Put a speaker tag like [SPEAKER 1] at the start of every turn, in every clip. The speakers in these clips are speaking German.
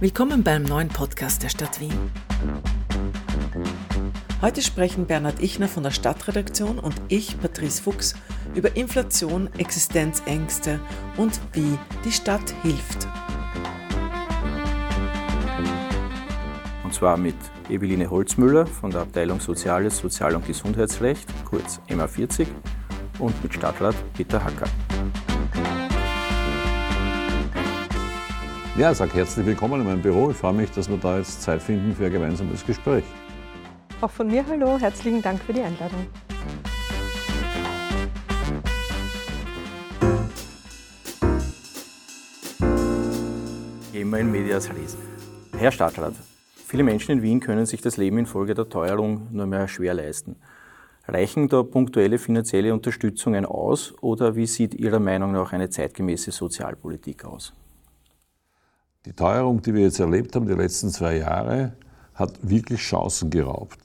[SPEAKER 1] Willkommen beim neuen Podcast der Stadt Wien. Heute sprechen Bernhard Ichner von der Stadtredaktion und ich, Patrice Fuchs, über Inflation, Existenzängste und wie die Stadt hilft.
[SPEAKER 2] Und zwar mit Eveline Holzmüller von der Abteilung Soziales, Sozial- und Gesundheitsrecht, kurz MA40, und mit Stadtrat Peter Hacker.
[SPEAKER 3] Ja, ich sage herzlich willkommen in meinem Büro. Ich freue mich, dass wir da jetzt Zeit finden für ein gemeinsames Gespräch.
[SPEAKER 4] Auch von mir hallo, herzlichen Dank für die Einladung.
[SPEAKER 2] Wir in Medias Res. Herr Stadtrat, viele Menschen in Wien können sich das Leben infolge der Teuerung nur mehr schwer leisten. Reichen da punktuelle finanzielle Unterstützungen aus oder wie sieht Ihrer Meinung nach eine zeitgemäße Sozialpolitik aus?
[SPEAKER 3] Die Teuerung, die wir jetzt erlebt haben, die letzten zwei Jahre, hat wirklich Chancen geraubt.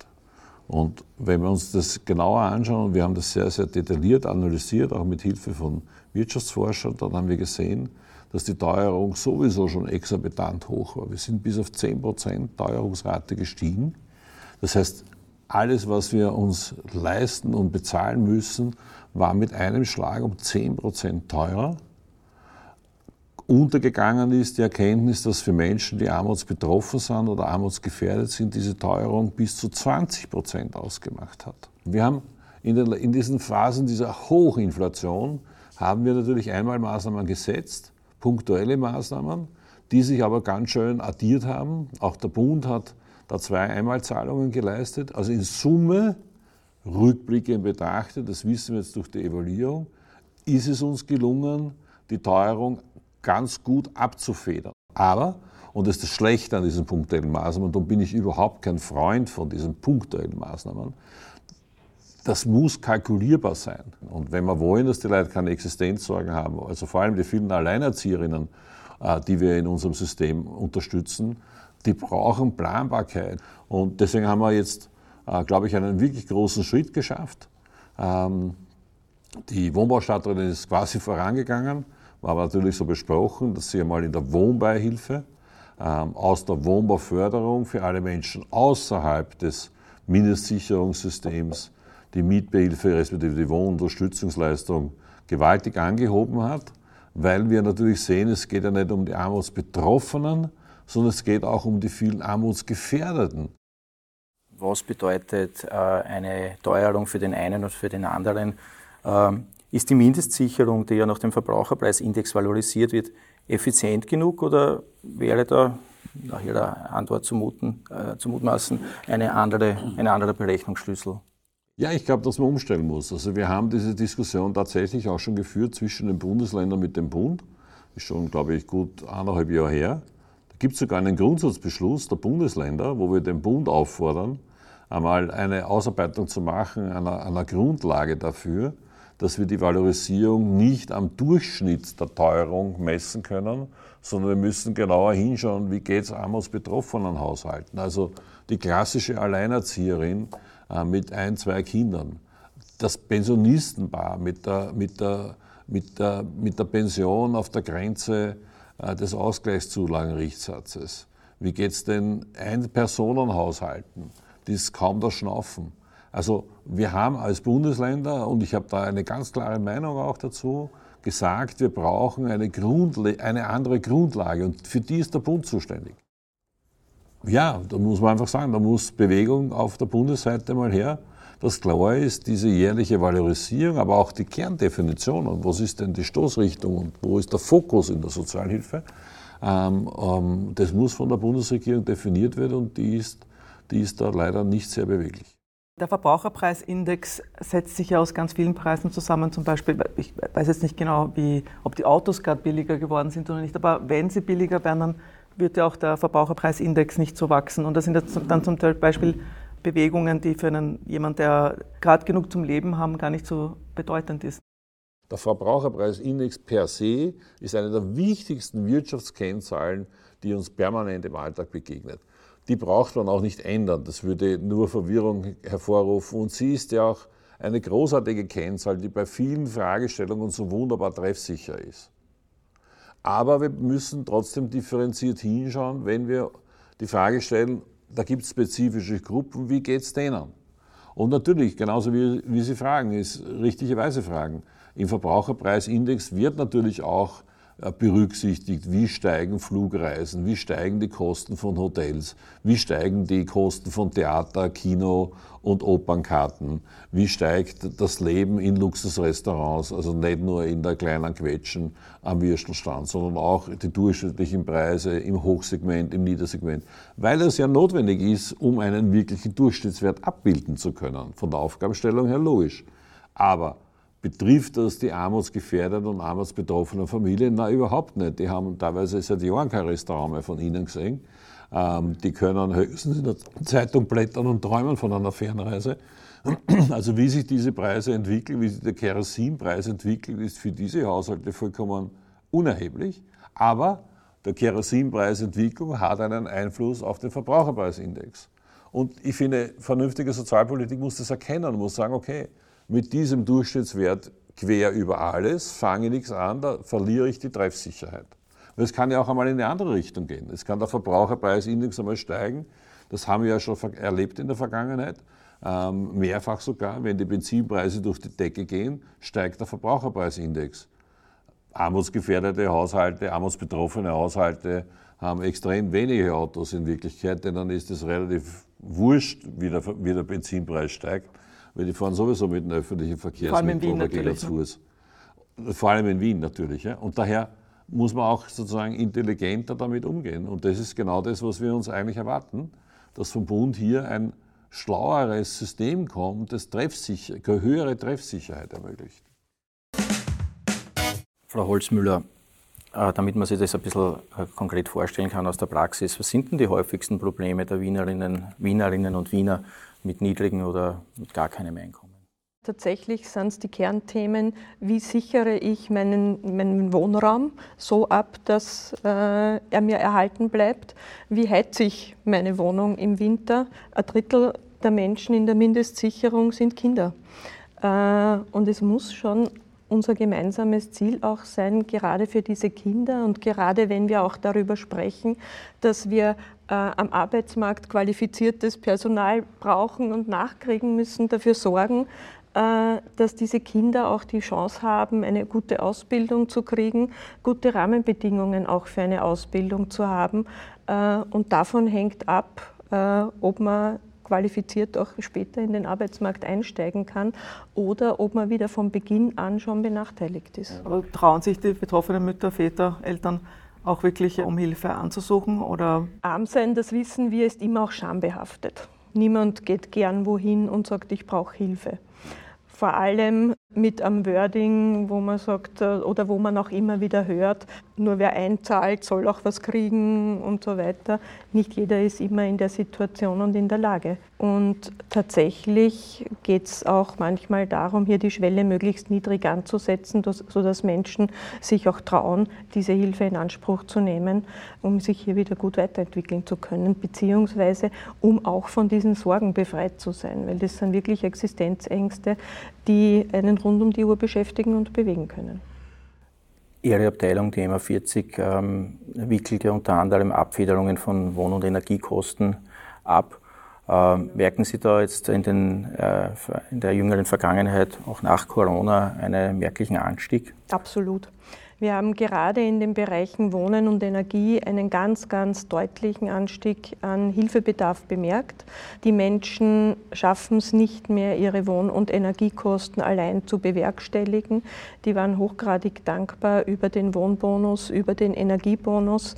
[SPEAKER 3] Und wenn wir uns das genauer anschauen, und wir haben das sehr, sehr detailliert analysiert, auch mit Hilfe von Wirtschaftsforschern, dann haben wir gesehen, dass die Teuerung sowieso schon exorbitant hoch war. Wir sind bis auf 10% Teuerungsrate gestiegen. Das heißt, alles, was wir uns leisten und bezahlen müssen, war mit einem Schlag um 10% teurer untergegangen ist die Erkenntnis, dass für Menschen, die armutsbetroffen sind oder armutsgefährdet sind, diese Teuerung bis zu 20 Prozent ausgemacht hat. Wir haben in, den, in diesen Phasen dieser Hochinflation haben wir natürlich einmal Maßnahmen gesetzt, punktuelle Maßnahmen, die sich aber ganz schön addiert haben. Auch der Bund hat da zwei Einmalzahlungen geleistet. Also in Summe, rückblickend betrachtet, das wissen wir jetzt durch die Evaluierung, ist es uns gelungen, die Teuerung ganz gut abzufedern. Aber, und das ist das Schlechte an diesen punktuellen Maßnahmen, und darum bin ich überhaupt kein Freund von diesen punktuellen Maßnahmen, das muss kalkulierbar sein. Und wenn wir wollen, dass die Leute keine Existenzsorgen haben, also vor allem die vielen Alleinerzieherinnen, äh, die wir in unserem System unterstützen, die brauchen Planbarkeit. Und deswegen haben wir jetzt, äh, glaube ich, einen wirklich großen Schritt geschafft. Ähm, die Wohnbaustadträtin ist quasi vorangegangen war natürlich so besprochen, dass sie einmal in der Wohnbeihilfe ähm, aus der Wohnbauförderung für alle Menschen außerhalb des Mindestsicherungssystems die Mietbehilfe respektive die Wohnunterstützungsleistung gewaltig angehoben hat, weil wir natürlich sehen, es geht ja nicht um die Armutsbetroffenen, sondern es geht auch um die vielen Armutsgefährdeten.
[SPEAKER 2] Was bedeutet äh, eine Teuerung für den einen und für den anderen? Ähm, ist die Mindestsicherung, die ja nach dem Verbraucherpreisindex valorisiert wird, effizient genug oder wäre da nach Ihrer Antwort zu, muten, äh, zu mutmaßen eine andere, ein anderer Berechnungsschlüssel?
[SPEAKER 3] Ja, ich glaube, dass man umstellen muss. Also wir haben diese Diskussion tatsächlich auch schon geführt zwischen den Bundesländern mit dem Bund. Ist schon, glaube ich, gut eineinhalb Jahre her. Da gibt es sogar einen Grundsatzbeschluss der Bundesländer, wo wir den Bund auffordern, einmal eine Ausarbeitung zu machen, einer, einer Grundlage dafür, dass wir die Valorisierung nicht am Durchschnitt der Teuerung messen können, sondern wir müssen genauer hinschauen, wie geht es armutsbetroffenen Haushalten. Also die klassische Alleinerzieherin äh, mit ein, zwei Kindern, das Pensionistenpaar mit der, mit der, mit der, mit der Pension auf der Grenze äh, des Ausgleichszulagenrichtsatzes. Wie geht es den Ein-Personen-Haushalten, die es kaum da schnaufen? Also wir haben als Bundesländer, und ich habe da eine ganz klare Meinung auch dazu, gesagt, wir brauchen eine, Grundle eine andere Grundlage und für die ist der Bund zuständig. Ja, da muss man einfach sagen, da muss Bewegung auf der Bundesseite mal her, dass klar ist, diese jährliche Valorisierung, aber auch die Kerndefinition und was ist denn die Stoßrichtung und wo ist der Fokus in der Sozialhilfe, ähm, ähm, das muss von der Bundesregierung definiert werden und die ist, die ist da leider nicht sehr beweglich.
[SPEAKER 4] Der Verbraucherpreisindex setzt sich ja aus ganz vielen Preisen zusammen. Zum Beispiel, ich weiß jetzt nicht genau, wie, ob die Autos gerade billiger geworden sind oder nicht, aber wenn sie billiger werden, dann wird ja auch der Verbraucherpreisindex nicht so wachsen. Und das sind dann zum Beispiel Bewegungen, die für einen, jemand, der gerade genug zum Leben haben, gar nicht so bedeutend ist.
[SPEAKER 3] Der Verbraucherpreisindex per se ist eine der wichtigsten Wirtschaftskennzahlen, die uns permanent im Alltag begegnet die braucht man auch nicht ändern. Das würde nur Verwirrung hervorrufen. Und sie ist ja auch eine großartige Kennzahl, die bei vielen Fragestellungen so wunderbar treffsicher ist. Aber wir müssen trotzdem differenziert hinschauen, wenn wir die Frage stellen, da gibt es spezifische Gruppen, wie geht es denen? Und natürlich, genauso wie, wie Sie fragen, ist richtigerweise fragen. Im Verbraucherpreisindex wird natürlich auch berücksichtigt, wie steigen Flugreisen, wie steigen die Kosten von Hotels, wie steigen die Kosten von Theater, Kino und Opernkarten, wie steigt das Leben in Luxusrestaurants, also nicht nur in der kleinen Quetschen am Würstelstand, sondern auch die durchschnittlichen Preise im Hochsegment, im Niedersegment, weil es ja notwendig ist, um einen wirklichen Durchschnittswert abbilden zu können. Von der Aufgabenstellung her logisch. Aber Betrifft das die armutsgefährdeten und armutsbetroffenen Familien? Nein, überhaupt nicht. Die haben teilweise seit Jahren kein Restaurant mehr von ihnen gesehen. Ähm, die können höchstens in der Zeitung blättern und träumen von einer Fernreise. Also wie sich diese Preise entwickeln, wie sich der Kerosinpreis entwickelt, ist für diese Haushalte vollkommen unerheblich. Aber der Kerosinpreisentwicklung hat einen Einfluss auf den Verbraucherpreisindex. Und ich finde, vernünftige Sozialpolitik muss das erkennen, muss sagen, okay, mit diesem Durchschnittswert quer über alles, fange nichts an, da verliere ich die Treffsicherheit. Und es kann ja auch einmal in eine andere Richtung gehen. Es kann der Verbraucherpreisindex einmal steigen. Das haben wir ja schon erlebt in der Vergangenheit. Ähm, mehrfach sogar, wenn die Benzinpreise durch die Decke gehen, steigt der Verbraucherpreisindex. Armutsgefährdete Haushalte, armutsbetroffene Haushalte haben extrem wenige Autos in Wirklichkeit, denn dann ist es relativ wurscht, wie der, wie der Benzinpreis steigt weil die fahren sowieso mit den öffentlichen Verkehrsmitteln oder gehen zu Fuß. Vor allem in Wien natürlich. Ja. Und daher muss man auch sozusagen intelligenter damit umgehen. Und das ist genau das, was wir uns eigentlich erwarten, dass vom Bund hier ein schlaueres System kommt, das treffsicher, höhere Treffsicherheit ermöglicht.
[SPEAKER 2] Frau Holzmüller, äh, damit man sich das ein bisschen äh, konkret vorstellen kann aus der Praxis, was sind denn die häufigsten Probleme der Wienerinnen, Wienerinnen und Wiener mit niedrigen oder mit gar keinem Einkommen.
[SPEAKER 5] Tatsächlich sind es die Kernthemen, wie sichere ich meinen, meinen Wohnraum so ab, dass äh, er mir erhalten bleibt, wie heize ich meine Wohnung im Winter. Ein Drittel der Menschen in der Mindestsicherung sind Kinder. Äh, und es muss schon unser gemeinsames Ziel auch sein, gerade für diese Kinder und gerade wenn wir auch darüber sprechen, dass wir äh, am Arbeitsmarkt qualifiziertes Personal brauchen und nachkriegen müssen, dafür sorgen, äh, dass diese Kinder auch die Chance haben, eine gute Ausbildung zu kriegen, gute Rahmenbedingungen auch für eine Ausbildung zu haben. Äh, und davon hängt ab, äh, ob man qualifiziert auch später in den Arbeitsmarkt einsteigen kann oder ob man wieder von Beginn an schon benachteiligt ist.
[SPEAKER 4] Aber trauen sich die betroffenen Mütter, Väter, Eltern auch wirklich um Hilfe anzusuchen? Oder?
[SPEAKER 5] Arm sein, das wissen wir, ist immer auch schambehaftet. Niemand geht gern wohin und sagt, ich brauche Hilfe. Vor allem mit einem Wording, wo man sagt äh, oder wo man auch immer wieder hört, nur wer einzahlt, soll auch was kriegen und so weiter. Nicht jeder ist immer in der Situation und in der Lage. Und tatsächlich geht es auch manchmal darum, hier die Schwelle möglichst niedrig anzusetzen, sodass Menschen sich auch trauen, diese Hilfe in Anspruch zu nehmen, um sich hier wieder gut weiterentwickeln zu können, beziehungsweise um auch von diesen Sorgen befreit zu sein, weil das sind wirklich Existenzängste, die einen rund um die Uhr beschäftigen und bewegen können.
[SPEAKER 2] Ihre Abteilung, die MA40, ähm, wickelt ja unter anderem Abfederungen von Wohn- und Energiekosten ab. Ähm, merken Sie da jetzt in, den, äh, in der jüngeren Vergangenheit, auch nach Corona, einen merklichen Anstieg?
[SPEAKER 5] Absolut. Wir haben gerade in den Bereichen Wohnen und Energie einen ganz, ganz deutlichen Anstieg an Hilfebedarf bemerkt. Die Menschen schaffen es nicht mehr, ihre Wohn- und Energiekosten allein zu bewerkstelligen. Die waren hochgradig dankbar über den Wohnbonus, über den Energiebonus.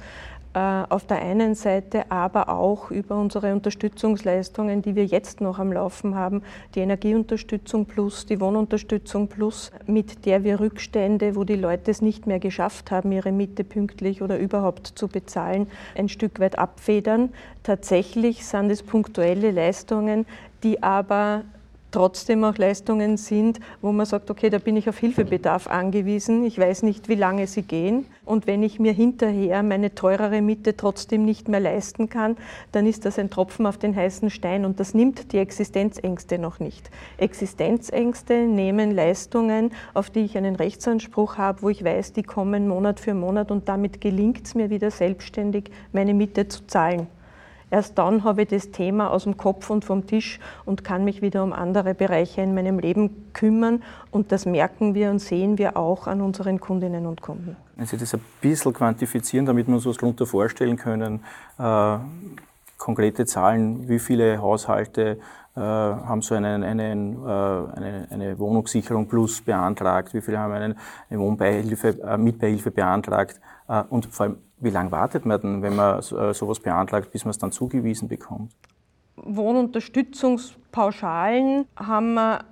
[SPEAKER 5] Äh, auf der einen Seite aber auch über unsere Unterstützungsleistungen, die wir jetzt noch am Laufen haben, die Energieunterstützung plus, die Wohnunterstützung plus, mit der wir Rückstände, wo die Leute es nicht mehr geschafft haben, ihre Miete pünktlich oder überhaupt zu bezahlen, ein Stück weit abfedern. Tatsächlich sind es punktuelle Leistungen, die aber trotzdem auch Leistungen sind, wo man sagt, okay, da bin ich auf Hilfebedarf angewiesen, ich weiß nicht, wie lange sie gehen. Und wenn ich mir hinterher meine teurere Miete trotzdem nicht mehr leisten kann, dann ist das ein Tropfen auf den heißen Stein und das nimmt die Existenzängste noch nicht. Existenzängste nehmen Leistungen, auf die ich einen Rechtsanspruch habe, wo ich weiß, die kommen Monat für Monat und damit gelingt es mir wieder selbstständig, meine Miete zu zahlen. Erst dann habe ich das Thema aus dem Kopf und vom Tisch und kann mich wieder um andere Bereiche in meinem Leben kümmern. Und das merken wir und sehen wir auch an unseren Kundinnen und Kunden.
[SPEAKER 2] Wenn Sie das ein bisschen quantifizieren, damit wir uns was darunter vorstellen können, äh, konkrete Zahlen, wie viele Haushalte äh, haben so einen, einen, äh, eine, eine, Wohnungssicherung plus beantragt, wie viele haben einen, eine Wohnbeihilfe, äh, Mitbeihilfe beantragt und vor allem wie lange wartet man denn, wenn man äh, sowas beantragt, bis man es dann zugewiesen bekommt?
[SPEAKER 5] Wohnunterstützungspauschalen haben wir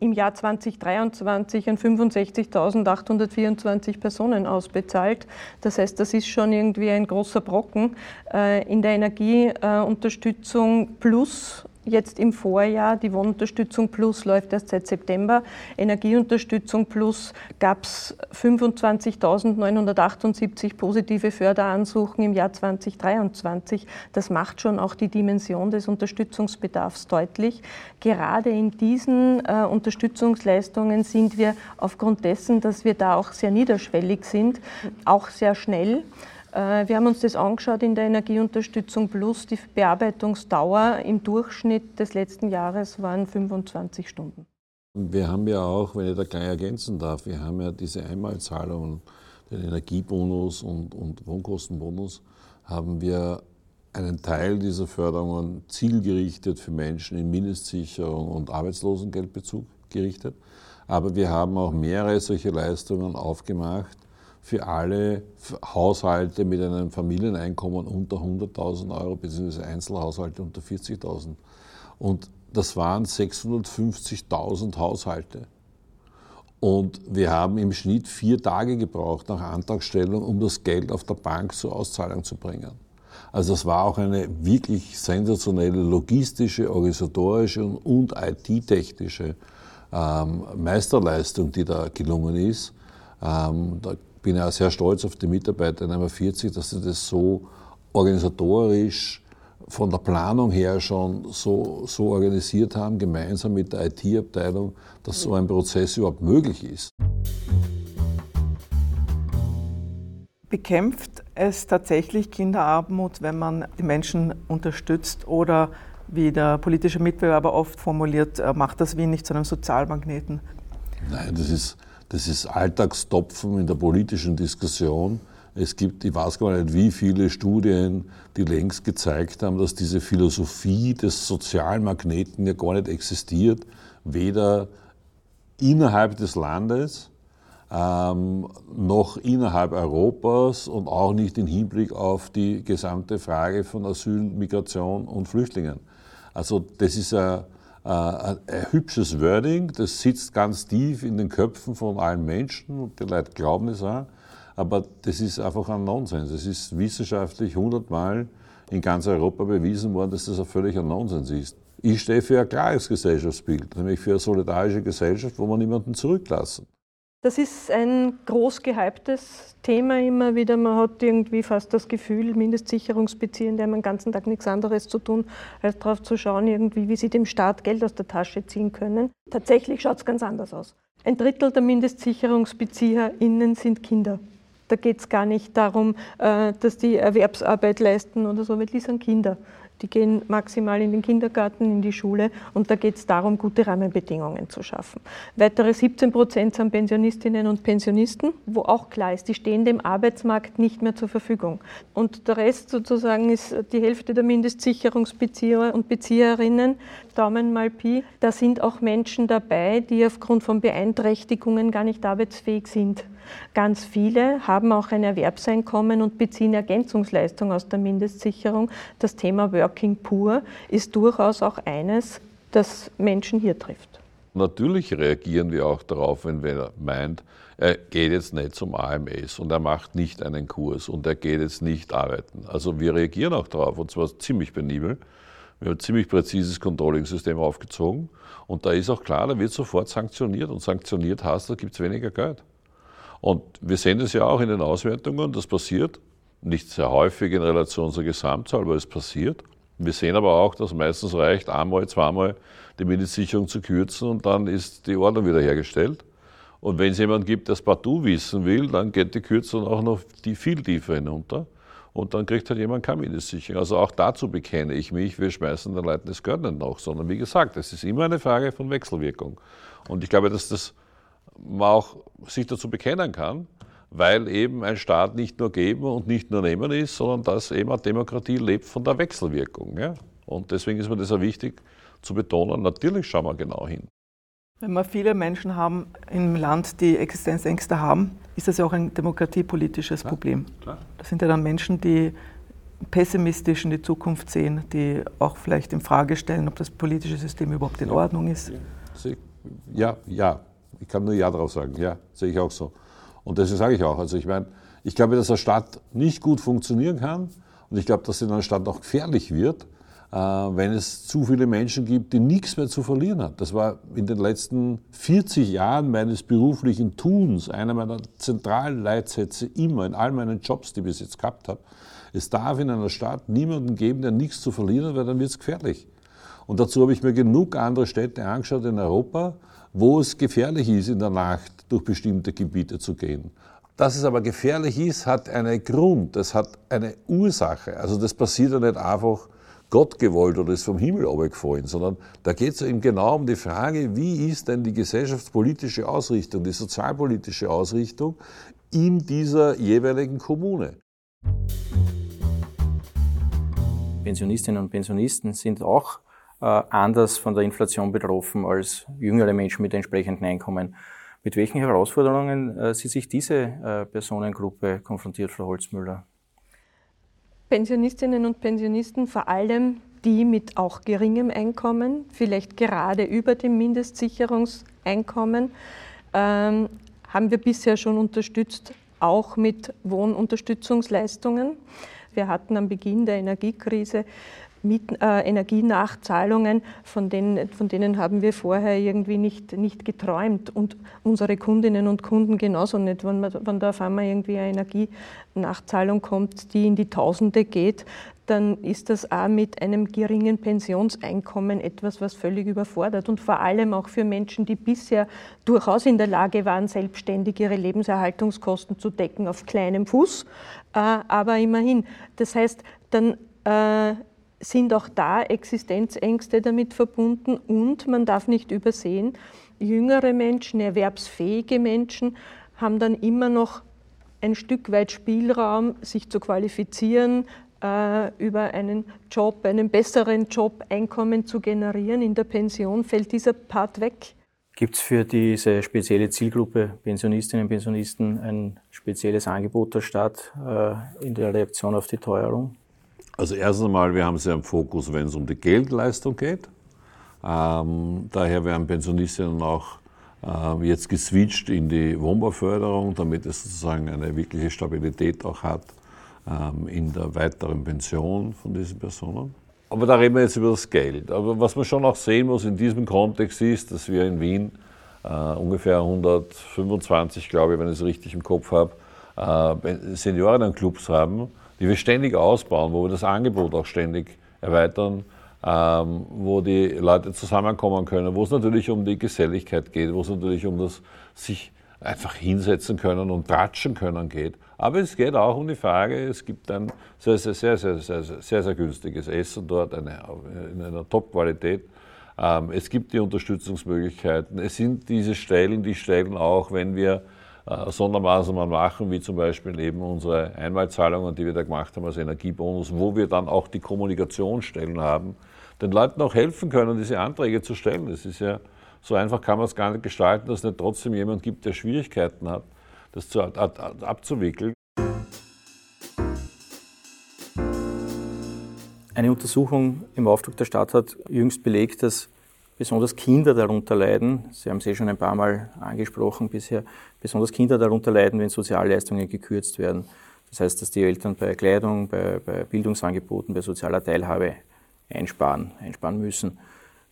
[SPEAKER 5] im Jahr 2023 an 65.824 Personen ausbezahlt. Das heißt, das ist schon irgendwie ein großer Brocken. Äh, in der Energieunterstützung plus jetzt im Vorjahr. Die Wohnunterstützung Plus läuft erst seit September. Energieunterstützung Plus gab es 25.978 positive Förderansuchen im Jahr 2023. Das macht schon auch die Dimension des Unterstützungsbedarfs deutlich. Gerade in diesen äh, Unterstützungsleistungen sind wir aufgrund dessen, dass wir da auch sehr niederschwellig sind, auch sehr schnell. Äh, wir haben uns das angeschaut in der Energieunterstützung Plus. Die Bearbeitungsdauer im Durchschnitt des letzten Jahres waren 25 Stunden.
[SPEAKER 3] Wir haben ja auch, wenn ich da gleich ergänzen darf, wir haben ja diese Einmalzahlungen, den Energiebonus und, und Wohnkostenbonus, haben wir einen Teil dieser Förderungen zielgerichtet für Menschen in Mindestsicherung und Arbeitslosengeldbezug gerichtet. Aber wir haben auch mehrere solche Leistungen aufgemacht, für alle Haushalte mit einem Familieneinkommen unter 100.000 Euro bzw. Einzelhaushalte unter 40.000. Und das waren 650.000 Haushalte. Und wir haben im Schnitt vier Tage gebraucht nach Antragstellung, um das Geld auf der Bank zur Auszahlung zu bringen. Also das war auch eine wirklich sensationelle logistische, organisatorische und IT-technische ähm, Meisterleistung, die da gelungen ist. Ähm, da bin ja sehr stolz auf die Mitarbeiter in einmal 40, dass sie das so organisatorisch von der Planung her schon so, so organisiert haben, gemeinsam mit der IT-Abteilung, dass so ein Prozess überhaupt möglich ist.
[SPEAKER 4] Bekämpft es tatsächlich Kinderarmut, wenn man die Menschen unterstützt oder wie der politische Mitbewerber oft formuliert, äh, macht das Wien nicht zu einem Sozialmagneten?
[SPEAKER 3] Nein, das ist, das ist Alltagstopfen in der politischen Diskussion. Es gibt, ich weiß gar nicht, wie viele Studien, die längst gezeigt haben, dass diese Philosophie des Sozialmagneten ja gar nicht existiert, weder innerhalb des Landes ähm, noch innerhalb Europas und auch nicht im Hinblick auf die gesamte Frage von Asyl, Migration und Flüchtlingen. Also das ist ein ein, hübsches Wording, das sitzt ganz tief in den Köpfen von allen Menschen und die Leute glauben es auch, aber das ist einfach ein Nonsens. Es ist wissenschaftlich hundertmal in ganz Europa bewiesen worden, dass das ein völliger Nonsens ist. Ich stehe für ein klares Gesellschaftsbild, nämlich für eine solidarische Gesellschaft, wo man niemanden zurücklassen.
[SPEAKER 5] Das ist ein groß gehyptes Thema immer wieder. Man hat irgendwie fast das Gefühl, Mindestsicherungsbeziehende haben den ganzen Tag nichts anderes zu tun, als darauf zu schauen, irgendwie, wie sie dem Staat Geld aus der Tasche ziehen können. Tatsächlich schaut es ganz anders aus. Ein Drittel der MindestsicherungsbezieherInnen sind Kinder. Da geht es gar nicht darum, äh, dass die Erwerbsarbeit leisten oder so, weil die sind Kinder. Die gehen maximal in den Kindergarten, in die Schule und da geht es darum, gute Rahmenbedingungen zu schaffen. Weitere 17 Prozent sind Pensionistinnen und Pensionisten, wo auch klar ist, die stehen dem Arbeitsmarkt nicht mehr zur Verfügung. Und der Rest sozusagen ist die Hälfte der Mindestsicherungsbezieher und Bezieherinnen. Daumen mal Pi. Da sind auch Menschen dabei, die aufgrund von Beeinträchtigungen gar nicht arbeitsfähig sind. Ganz viele haben auch ein Erwerbseinkommen und beziehen Ergänzungsleistungen aus der Mindestsicherung. Das Thema Working Poor ist durchaus auch eines, das Menschen hier trifft.
[SPEAKER 3] Natürlich reagieren wir auch darauf, wenn wer meint, er geht jetzt nicht zum AMS und er macht nicht einen Kurs und er geht jetzt nicht arbeiten. Also wir reagieren auch darauf und zwar ziemlich penibel Wir haben ein ziemlich präzises Controlling-System aufgezogen. Und da ist auch klar, da wird sofort sanktioniert. Und sanktioniert heißt, da gibt es weniger Geld. Und wir sehen das ja auch in den Auswertungen, das passiert. Nicht sehr häufig in Relation zur Gesamtzahl, aber es passiert. Wir sehen aber auch, dass meistens reicht, einmal, zweimal die Mindestsicherung zu kürzen und dann ist die Ordnung wiederhergestellt. Und wenn es jemanden gibt, der es partout wissen will, dann geht die Kürzung auch noch viel tiefer hinunter. Und dann kriegt halt jemand keine Mindestsicherung. Also auch dazu bekenne ich mich, wir schmeißen den Leuten das Geld nach, sondern wie gesagt, es ist immer eine Frage von Wechselwirkung. Und ich glaube, dass das man auch sich dazu bekennen kann, weil eben ein Staat nicht nur geben und nicht nur nehmen ist, sondern dass eben eine Demokratie lebt von der Wechselwirkung. Ja? Und deswegen ist mir das auch wichtig zu betonen, natürlich schauen wir genau hin.
[SPEAKER 4] Wenn wir viele Menschen haben im Land, die Existenzängste haben, ist das ja auch ein demokratiepolitisches klar, Problem. Klar. Das sind ja dann Menschen, die pessimistisch in die Zukunft sehen, die auch vielleicht in Frage stellen, ob das politische System überhaupt in Ordnung ist.
[SPEAKER 3] Ja, ja, ich kann nur Ja darauf sagen. Ja, sehe ich auch so. Und deswegen sage ich auch, also ich meine, ich glaube, dass eine Stadt nicht gut funktionieren kann und ich glaube, dass in einer Stadt auch gefährlich wird, äh, wenn es zu viele Menschen gibt, die nichts mehr zu verlieren haben. Das war in den letzten 40 Jahren meines beruflichen Tuns einer meiner zentralen Leitsätze immer in all meinen Jobs, die ich bis jetzt gehabt habe. Es darf in einer Stadt niemanden geben, der nichts zu verlieren hat, weil dann wird es gefährlich. Und dazu habe ich mir genug andere Städte angeschaut in Europa, wo es gefährlich ist, in der Nacht durch bestimmte Gebiete zu gehen. Dass es aber gefährlich ist, hat einen Grund, das hat eine Ursache. Also das passiert ja nicht einfach Gott gewollt oder ist vom Himmel runtergefallen, sondern da geht es eben genau um die Frage, wie ist denn die gesellschaftspolitische Ausrichtung, die sozialpolitische Ausrichtung in dieser jeweiligen Kommune.
[SPEAKER 2] Pensionistinnen und Pensionisten sind auch anders von der Inflation betroffen als jüngere Menschen mit entsprechendem Einkommen. Mit welchen Herausforderungen äh, sieht sich diese äh, Personengruppe konfrontiert, Frau Holzmüller?
[SPEAKER 5] Pensionistinnen und Pensionisten, vor allem die mit auch geringem Einkommen, vielleicht gerade über dem Mindestsicherungseinkommen, ähm, haben wir bisher schon unterstützt, auch mit Wohnunterstützungsleistungen. Wir hatten am Beginn der Energiekrise Mieten, äh, Energienachzahlungen, von denen, von denen haben wir vorher irgendwie nicht, nicht geträumt und unsere Kundinnen und Kunden genauso nicht. Wenn, man, wenn da auf einmal irgendwie eine Energienachzahlung kommt, die in die Tausende geht, dann ist das auch mit einem geringen Pensionseinkommen etwas, was völlig überfordert und vor allem auch für Menschen, die bisher durchaus in der Lage waren, selbstständig ihre Lebenserhaltungskosten zu decken auf kleinem Fuß, äh, aber immerhin. Das heißt, dann äh, sind auch da Existenzängste damit verbunden und man darf nicht übersehen, jüngere Menschen, erwerbsfähige Menschen haben dann immer noch ein Stück weit Spielraum, sich zu qualifizieren, äh, über einen Job, einen besseren Job, Einkommen zu generieren. In der Pension fällt dieser Part weg.
[SPEAKER 2] Gibt es für diese spezielle Zielgruppe Pensionistinnen und Pensionisten ein spezielles Angebot der Stadt äh, in der Reaktion auf die Teuerung?
[SPEAKER 3] Also erstens einmal, wir haben sie am Fokus, wenn es um die Geldleistung geht. Ähm, daher werden Pensionistinnen auch äh, jetzt geswitcht in die Wohnbauförderung, damit es sozusagen eine wirkliche Stabilität auch hat ähm, in der weiteren Pension von diesen Personen. Aber da reden wir jetzt über das Geld. Aber was man schon auch sehen muss in diesem Kontext ist, dass wir in Wien äh, ungefähr 125, glaube ich, wenn ich es richtig im Kopf habe, äh, Seniorenclubs haben, die wir ständig ausbauen, wo wir das Angebot auch ständig erweitern, ähm, wo die Leute zusammenkommen können, wo es natürlich um die Geselligkeit geht, wo es natürlich um das sich einfach hinsetzen können und tratschen können geht. Aber es geht auch um die Frage, es gibt ein sehr, sehr, sehr, sehr, sehr, sehr, sehr günstiges Essen dort, eine, in einer Top-Qualität. Ähm, es gibt die Unterstützungsmöglichkeiten. Es sind diese Stellen, die Stellen auch, wenn wir Sondermaßnahmen machen, wie zum Beispiel eben unsere Einmalzahlungen, die wir da gemacht haben als Energiebonus, wo wir dann auch die Kommunikationsstellen haben, den Leuten auch helfen können, diese Anträge zu stellen. Das ist ja, so einfach kann man es gar nicht gestalten, dass es nicht trotzdem jemand gibt, der Schwierigkeiten hat, das zu, abzuwickeln.
[SPEAKER 2] Eine Untersuchung im Auftrag der Stadt hat jüngst belegt, dass besonders Kinder darunter leiden. Sie haben es eh schon ein paar Mal angesprochen bisher, besonders Kinder darunter leiden, wenn Sozialleistungen gekürzt werden. Das heißt, dass die Eltern bei Kleidung, bei, bei Bildungsangeboten, bei sozialer Teilhabe einsparen, einsparen müssen.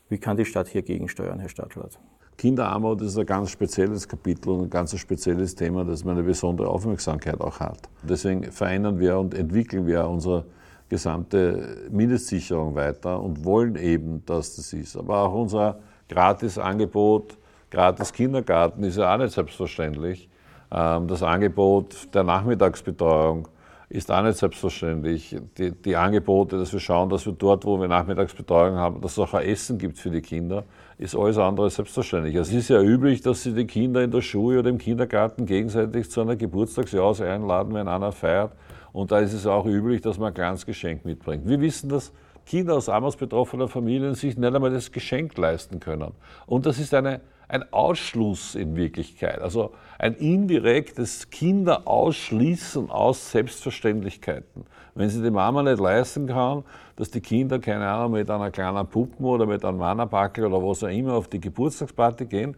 [SPEAKER 2] Wie kann die Stadt hier gegensteuern, Herr Stadtrat?
[SPEAKER 3] Kinderarmut ist ein ganz spezielles Kapitel und ein ganz spezielles Thema, das eine besondere Aufmerksamkeit auch hat. Deswegen verändern wir und entwickeln wir unsere gesamte Mindestsicherung weiter und wollen eben, dass das ist. Aber auch unser Gratisangebot, gratis Kindergarten ist ja auch nicht selbstverständlich. Ähm, das Angebot der Nachmittagsbetreuung ist auch nicht selbstverständlich. Die, die, Angebote, dass wir schauen, dass wir dort, wo wir Nachmittagsbetreuung haben, dass es auch ein Essen gibt für die Kinder, ist alles andere selbstverständlich. Es ist ja üblich, dass sie die Kinder in der Schule oder im Kindergarten gegenseitig zu einer Geburtstagsjause einladen, wenn einer feiert. Und da ist es auch üblich, dass man ein kleines Geschenk mitbringt. Wir wissen, dass Kinder aus armutsbetroffener Familien sich nicht einmal das Geschenk leisten können. Und das ist eine ein Ausschluss in Wirklichkeit, also ein indirektes Kinderausschließen aus Selbstverständlichkeiten. Wenn sie die Mama nicht leisten kann, dass die Kinder, keine Ahnung, mit einer kleinen Puppen oder mit einem Mannerbackel oder was auch immer auf die Geburtstagsparty gehen,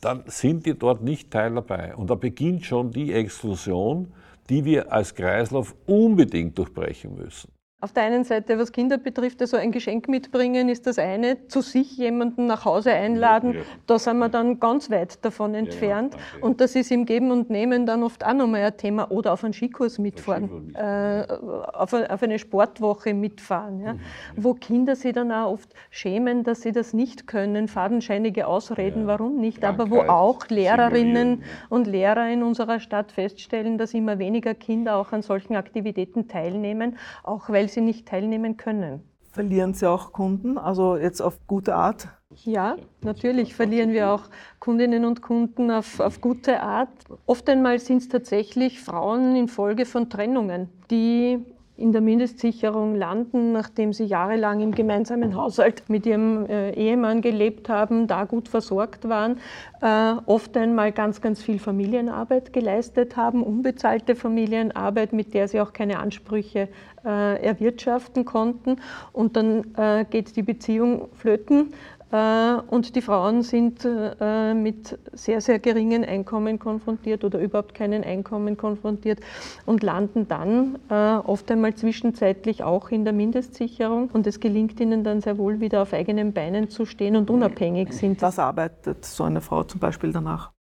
[SPEAKER 3] dann sind die dort nicht Teil dabei. Und da beginnt schon die Exklusion, die wir als Kreislauf unbedingt durchbrechen müssen.
[SPEAKER 5] Auf der einen Seite, was Kinder betrifft, also ein Geschenk mitbringen ist das eine, zu sich jemanden nach Hause einladen, ja, ja. da sind wir dann ganz weit davon entfernt. Ja, und das ist im Geben und Nehmen dann oft auch nochmal ein Thema. Oder auf einen Skikurs mitfahren, äh, auf, eine Sportwoche mitfahren, mhm, wo Kinder sich dann auch oft schämen, dass sie das nicht können, fadenscheinige Ausreden, warum nicht, aber wo auch Lehrerinnen und Lehrer in unserer Stadt feststellen, dass immer weniger Kinder auch an solchen Aktivitäten teilnehmen, auch weil weil sie nicht teilnehmen können.
[SPEAKER 4] Verlieren Sie auch Kunden, also jetzt auf gute Art?
[SPEAKER 5] Ja, natürlich verlieren wir auch Kundinnen und Kunden auf, auf gute Art. Oft einmal sind es tatsächlich Frauen infolge von Trennungen, die in der Mindestsicherung landen, nachdem sie jahrelang im gemeinsamen Haushalt mit ihrem äh, Ehemann gelebt haben, da gut versorgt waren, äh, oft einmal ganz, ganz viel Familienarbeit geleistet haben, unbezahlte Familienarbeit, mit der sie auch keine Ansprüche äh, erwirtschaften konnten. Und dann geht die Beziehung flöten und die Frauen sind äh, mit sehr, sehr geringen Einkommen konfrontiert oder überhaupt keinen Einkommen konfrontiert und landen dann äh, oft einmal zwischenzeitlich auch in der Mindestsicherung. Und es gelingt ihnen dann sehr wohl wieder auf eigenen Beinen zu stehen und unabhängig sind.
[SPEAKER 4] Was arbeitet so eine Frau zum Beispiel danach?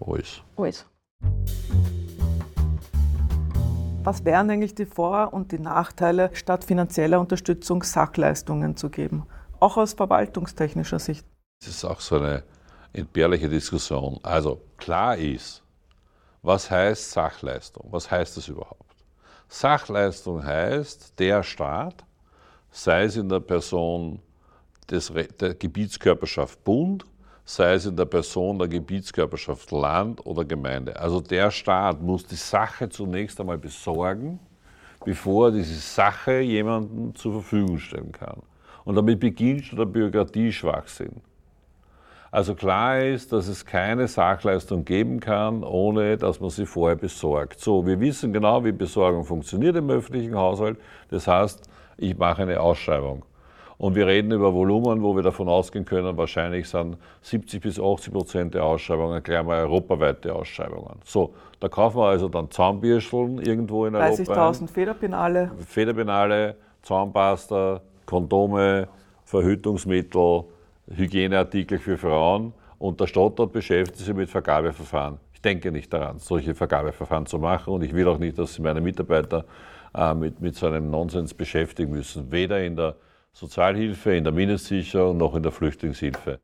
[SPEAKER 3] Alles.
[SPEAKER 5] Alles.
[SPEAKER 4] Was wären eigentlich die Vor- und die Nachteile, statt finanzieller Unterstützung Sachleistungen zu geben? Auch aus verwaltungstechnischer Sicht.
[SPEAKER 3] Das ist auch so eine entbehrliche Diskussion. Also klar ist, was heißt Sachleistung? Was heißt das überhaupt? Sachleistung heißt, der Staat, sei es in der Person des, der Gebietskörperschaft Bund, sei es in der Person der Gebietskörperschaft Land oder Gemeinde. Also der Staat muss die Sache zunächst einmal besorgen, bevor er diese Sache jemandem zur Verfügung stellen kann. Und damit beginnt schon der Bürokratieschwachsinn. Also klar ist, dass es keine Sachleistung geben kann, ohne dass man sie vorher besorgt. So, wir wissen genau, wie Besorgung funktioniert im öffentlichen Haushalt. Das heißt, ich mache eine Ausschreibung. Und wir reden über Volumen, wo wir davon ausgehen können, wahrscheinlich sind 70 bis 80 Prozent der Ausschreibungen gleich mal europaweite Ausschreibungen. So, da kaufen wir also dann Zahnbürsteln irgendwo in Europa.
[SPEAKER 4] 30.000 Federpinale.
[SPEAKER 3] Federpinale, Zahnpasta, Kondome, Verhütungsmittel, Hygieneartikel für Frauen und der Stadt dort beschäftigt sich mit Vergabeverfahren. Ich denke nicht daran, solche Vergabeverfahren zu machen und ich will auch nicht, dass meine Mitarbeiter äh, mit, mit so einem Nonsens beschäftigen müssen, weder in der Sozialhilfe, in der Mindestsicherung noch in der Flüchtlingshilfe.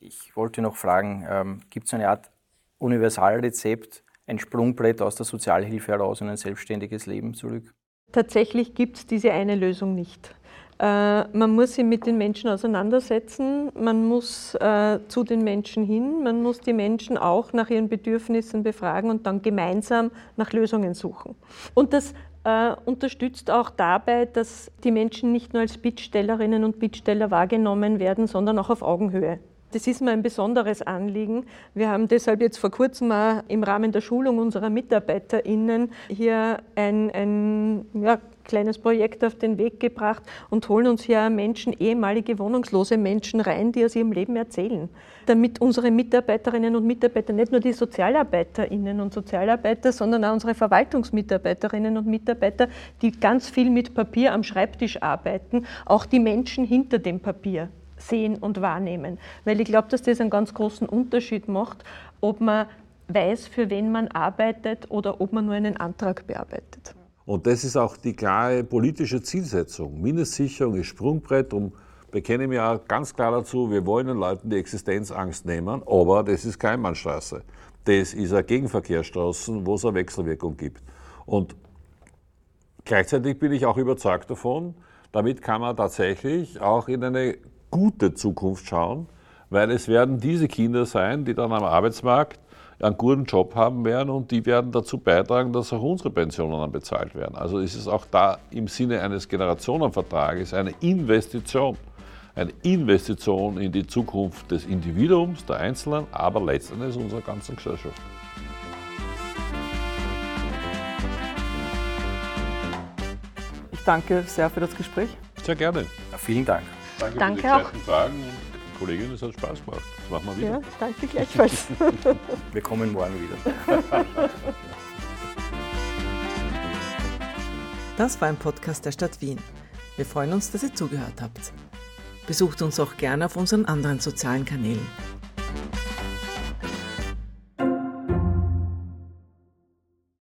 [SPEAKER 2] Ich wollte noch fragen, ähm, gibt es eine Art Universalrezept, ein Sprungbrett aus der Sozialhilfe heraus in ein selbstständiges Leben zurück?
[SPEAKER 5] Tatsächlich gibt es diese eine Lösung nicht. Äh, man muss sich mit den Menschen auseinandersetzen, man muss äh, zu den Menschen hin, man muss die Menschen auch nach ihren Bedürfnissen befragen und dann gemeinsam nach Lösungen suchen. Und das äh, unterstützt auch dabei, dass die Menschen nicht nur als Bittstellerinnen und Bittsteller wahrgenommen werden, sondern auch auf Augenhöhe. Das ist mir ein besonderes Anliegen. Wir haben deshalb jetzt vor kurzem im Rahmen der Schulung unserer MitarbeiterInnen hier ein, ein ja, kleines Projekt auf den Weg gebracht und holen uns hier Menschen, ehemalige wohnungslose Menschen rein, die aus ihrem Leben erzählen. Damit unsere Mitarbeiterinnen und Mitarbeiter, nicht nur die SozialarbeiterInnen und Sozialarbeiter, sondern auch unsere Verwaltungsmitarbeiterinnen und Mitarbeiter, die ganz viel mit Papier am Schreibtisch arbeiten, auch die Menschen hinter dem Papier sehen und wahrnehmen. Weil ich glaube, dass das einen ganz großen Unterschied macht, ob man weiß, für wen man arbeitet oder ob man nur einen Antrag bearbeitet.
[SPEAKER 3] Und das ist auch die klare politische Zielsetzung. Mindestsicherung ist Sprungbrett und bekenne mich auch ganz klar dazu, wir wollen den Leuten die Existenzangst nehmen, aber das ist keine Einbahnstraße. Das ist eine Gegenverkehrsstraße, wo es eine Wechselwirkung gibt. Und gleichzeitig bin ich auch überzeugt davon, damit kann man tatsächlich auch in eine gute Zukunft schauen, weil es werden diese Kinder sein, die dann am Arbeitsmarkt einen guten Job haben werden und die werden dazu beitragen, dass auch unsere Pensionen dann bezahlt werden. Also ist es auch da im Sinne eines Generationenvertrages eine Investition. Eine Investition in die Zukunft des Individuums, der Einzelnen, aber letztendlich unserer ganzen Gesellschaft.
[SPEAKER 4] Ich danke sehr für das Gespräch.
[SPEAKER 3] Sehr gerne.
[SPEAKER 2] Ja, vielen Dank.
[SPEAKER 3] Danke,
[SPEAKER 5] Danke
[SPEAKER 3] für die
[SPEAKER 5] auch.
[SPEAKER 3] Fragen. Kollegin, es hat Spaß gemacht. Das machen wir wieder.
[SPEAKER 5] Ja, danke gleichfalls.
[SPEAKER 2] Wir kommen morgen wieder.
[SPEAKER 1] Das war ein Podcast der Stadt Wien. Wir freuen uns, dass ihr zugehört habt. Besucht uns auch gerne auf unseren anderen sozialen Kanälen.